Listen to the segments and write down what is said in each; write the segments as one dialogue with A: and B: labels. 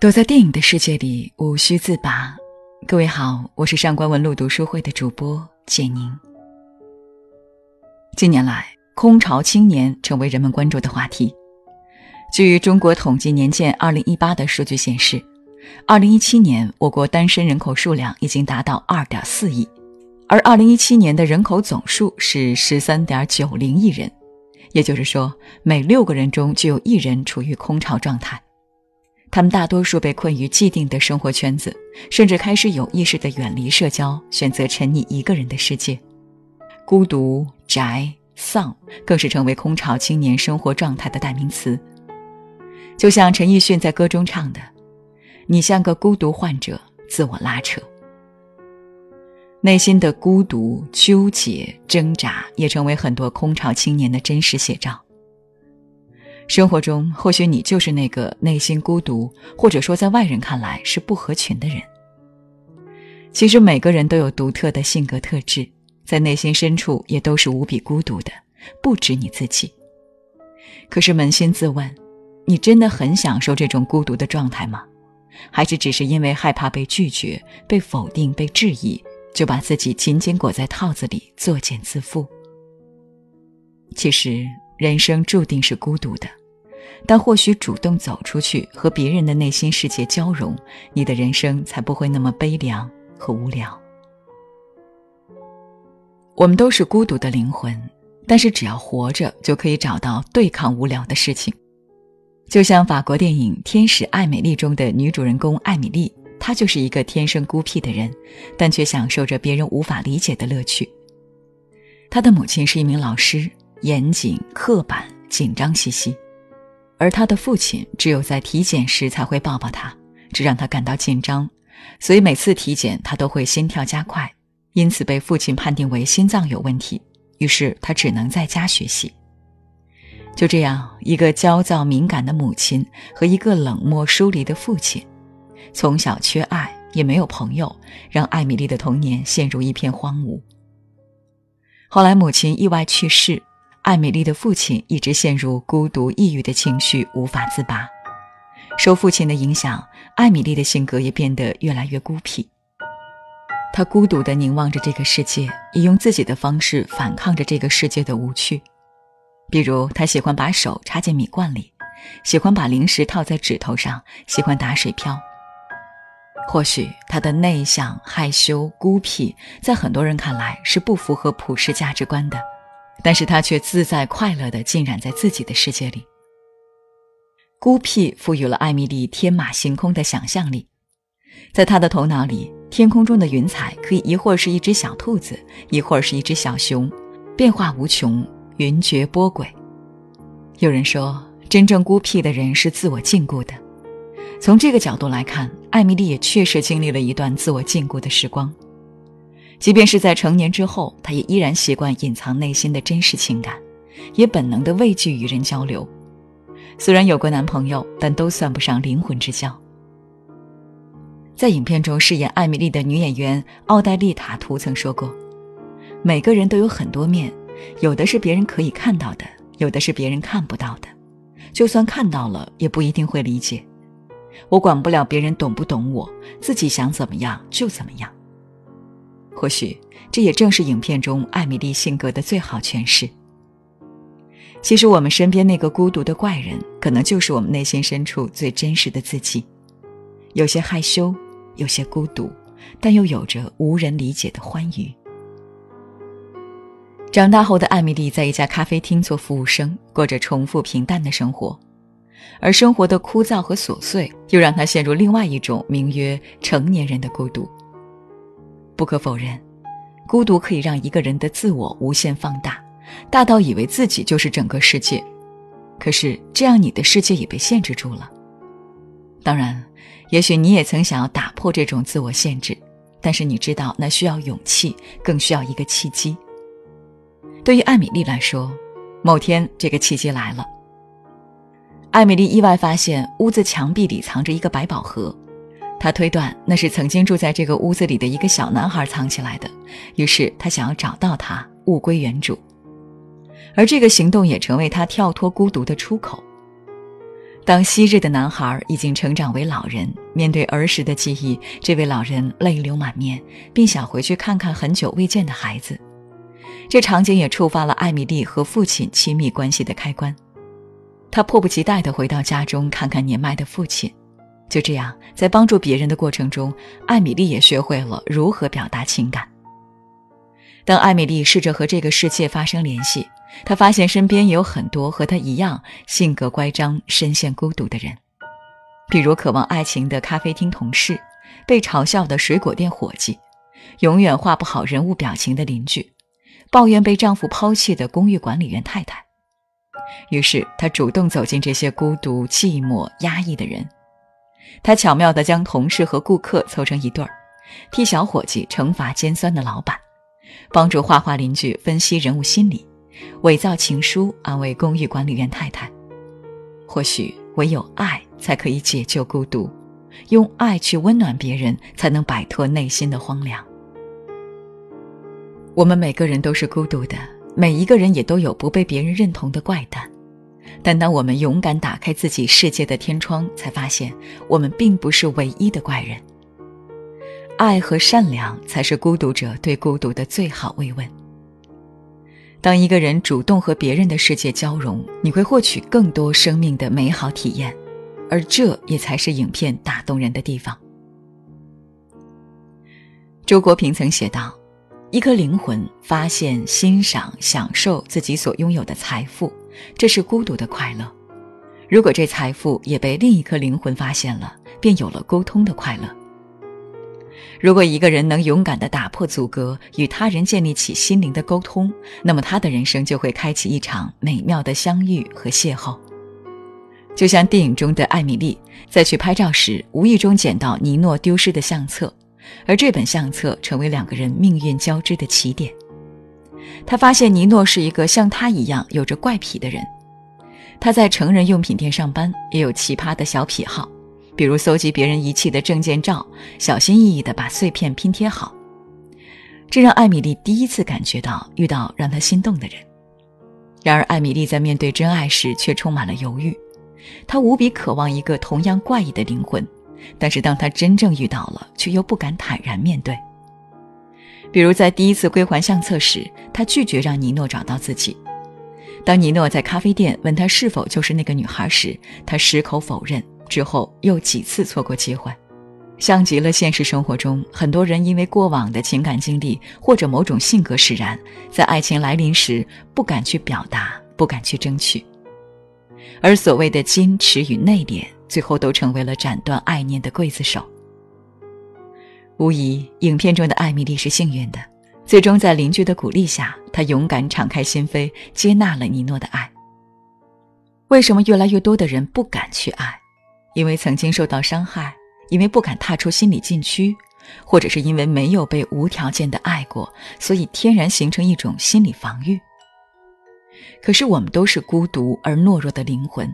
A: 躲在电影的世界里，无需自拔。各位好，我是上官文露读书会的主播简宁。近年来，空巢青年成为人们关注的话题。据中国统计年鉴二零一八的数据显示，二零一七年我国单身人口数量已经达到二点四亿，而二零一七年的人口总数是十三点九零亿人，也就是说，每六个人中就有一人处于空巢状态。他们大多数被困于既定的生活圈子，甚至开始有意识地远离社交，选择沉溺一个人的世界。孤独、宅、丧，更是成为空巢青年生活状态的代名词。就像陈奕迅在歌中唱的：“你像个孤独患者，自我拉扯。”内心的孤独、纠结、挣扎，也成为很多空巢青年的真实写照。生活中，或许你就是那个内心孤独，或者说在外人看来是不合群的人。其实每个人都有独特的性格特质，在内心深处也都是无比孤独的，不止你自己。可是扪心自问，你真的很享受这种孤独的状态吗？还是只是因为害怕被拒绝、被否定、被质疑，就把自己紧紧裹在套子里作茧自缚？其实，人生注定是孤独的。但或许主动走出去，和别人的内心世界交融，你的人生才不会那么悲凉和无聊。我们都是孤独的灵魂，但是只要活着，就可以找到对抗无聊的事情。就像法国电影《天使艾美丽》中的女主人公艾米丽，她就是一个天生孤僻的人，但却享受着别人无法理解的乐趣。她的母亲是一名老师，严谨、刻板、紧张兮兮。而他的父亲只有在体检时才会抱抱他，这让他感到紧张，所以每次体检他都会心跳加快，因此被父亲判定为心脏有问题。于是他只能在家学习。就这样，一个焦躁敏感的母亲和一个冷漠疏离的父亲，从小缺爱也没有朋友，让艾米丽的童年陷入一片荒芜。后来母亲意外去世。艾米丽的父亲一直陷入孤独、抑郁的情绪，无法自拔。受父亲的影响，艾米丽的性格也变得越来越孤僻。她孤独地凝望着这个世界，以用自己的方式反抗着这个世界的无趣。比如，她喜欢把手插进米罐里，喜欢把零食套在指头上，喜欢打水漂。或许，她的内向、害羞、孤僻，在很多人看来是不符合普世价值观的。但是他却自在快乐地浸染在自己的世界里。孤僻赋予了艾米丽天马行空的想象力，在她的头脑里，天空中的云彩可以一会儿是一只小兔子，一会儿是一只小熊，变化无穷，云谲波诡。有人说，真正孤僻的人是自我禁锢的。从这个角度来看，艾米丽也确实经历了一段自我禁锢的时光。即便是在成年之后，她也依然习惯隐藏内心的真实情感，也本能的畏惧与人交流。虽然有过男朋友，但都算不上灵魂之交。在影片中饰演艾米丽的女演员奥黛丽·塔图曾说过：“每个人都有很多面，有的是别人可以看到的，有的是别人看不到的。就算看到了，也不一定会理解。我管不了别人懂不懂我，自己想怎么样就怎么样。”或许这也正是影片中艾米丽性格的最好诠释。其实我们身边那个孤独的怪人，可能就是我们内心深处最真实的自己，有些害羞，有些孤独，但又有着无人理解的欢愉。长大后的艾米丽在一家咖啡厅做服务生，过着重复平淡的生活，而生活的枯燥和琐碎，又让她陷入另外一种名曰成年人的孤独。不可否认，孤独可以让一个人的自我无限放大，大到以为自己就是整个世界。可是这样，你的世界也被限制住了。当然，也许你也曾想要打破这种自我限制，但是你知道那需要勇气，更需要一个契机。对于艾米丽来说，某天这个契机来了。艾米丽意外发现屋子墙壁里藏着一个百宝盒。他推断那是曾经住在这个屋子里的一个小男孩藏起来的，于是他想要找到他，物归原主。而这个行动也成为他跳脱孤独的出口。当昔日的男孩已经成长为老人，面对儿时的记忆，这位老人泪流满面，并想回去看看很久未见的孩子。这场景也触发了艾米丽和父亲亲密关系的开关。她迫不及待地回到家中看看年迈的父亲。就这样，在帮助别人的过程中，艾米丽也学会了如何表达情感。当艾米丽试着和这个世界发生联系，她发现身边有很多和她一样性格乖张、深陷孤独的人，比如渴望爱情的咖啡厅同事，被嘲笑的水果店伙计，永远画不好人物表情的邻居，抱怨被丈夫抛弃的公寓管理员太太。于是，她主动走进这些孤独、寂寞、压抑的人。他巧妙地将同事和顾客凑成一对儿，替小伙计惩罚尖酸的老板，帮助画画邻居分析人物心理，伪造情书安慰公寓管理员太太。或许唯有爱才可以解救孤独，用爱去温暖别人，才能摆脱内心的荒凉。我们每个人都是孤独的，每一个人也都有不被别人认同的怪诞。但当我们勇敢打开自己世界的天窗，才发现我们并不是唯一的怪人。爱和善良才是孤独者对孤独的最好慰问。当一个人主动和别人的世界交融，你会获取更多生命的美好体验，而这也才是影片打动人的地方。周国平曾写道：“一颗灵魂发现、欣赏、享受自己所拥有的财富。”这是孤独的快乐。如果这财富也被另一颗灵魂发现了，便有了沟通的快乐。如果一个人能勇敢地打破阻隔，与他人建立起心灵的沟通，那么他的人生就会开启一场美妙的相遇和邂逅。就像电影中的艾米丽，在去拍照时无意中捡到尼诺丢失的相册，而这本相册成为两个人命运交织的起点。他发现尼诺是一个像他一样有着怪癖的人。他在成人用品店上班，也有奇葩的小癖好，比如搜集别人遗弃的证件照，小心翼翼地把碎片拼贴好。这让艾米丽第一次感觉到遇到让她心动的人。然而，艾米丽在面对真爱时却充满了犹豫。她无比渴望一个同样怪异的灵魂，但是当她真正遇到了，却又不敢坦然面对。比如在第一次归还相册时，他拒绝让尼诺找到自己。当尼诺在咖啡店问他是否就是那个女孩时，他矢口否认。之后又几次错过机会，像极了现实生活中很多人因为过往的情感经历或者某种性格使然，在爱情来临时不敢去表达，不敢去争取，而所谓的矜持与内敛，最后都成为了斩断爱念的刽子手。无疑，影片中的艾米丽是幸运的，最终在邻居的鼓励下，她勇敢敞开心扉，接纳了尼诺的爱。为什么越来越多的人不敢去爱？因为曾经受到伤害，因为不敢踏出心理禁区，或者是因为没有被无条件的爱过，所以天然形成一种心理防御。可是我们都是孤独而懦弱的灵魂，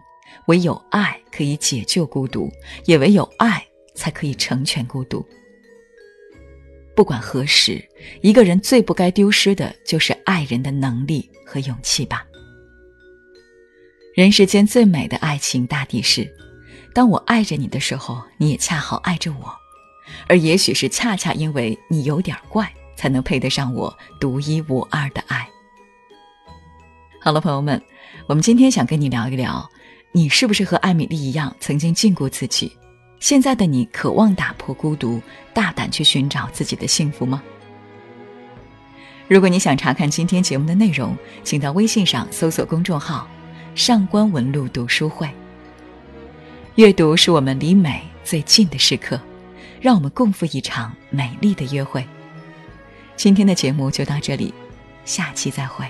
A: 唯有爱可以解救孤独，也唯有爱才可以成全孤独。不管何时，一个人最不该丢失的就是爱人的能力和勇气吧。人世间最美的爱情，大抵是，当我爱着你的时候，你也恰好爱着我，而也许是恰恰因为你有点怪，才能配得上我独一无二的爱。好了，朋友们，我们今天想跟你聊一聊，你是不是和艾米丽一样，曾经禁锢自己？现在的你渴望打破孤独，大胆去寻找自己的幸福吗？如果你想查看今天节目的内容，请到微信上搜索公众号“上官文露读书会”。阅读是我们离美最近的时刻，让我们共赴一场美丽的约会。今天的节目就到这里，下期再会。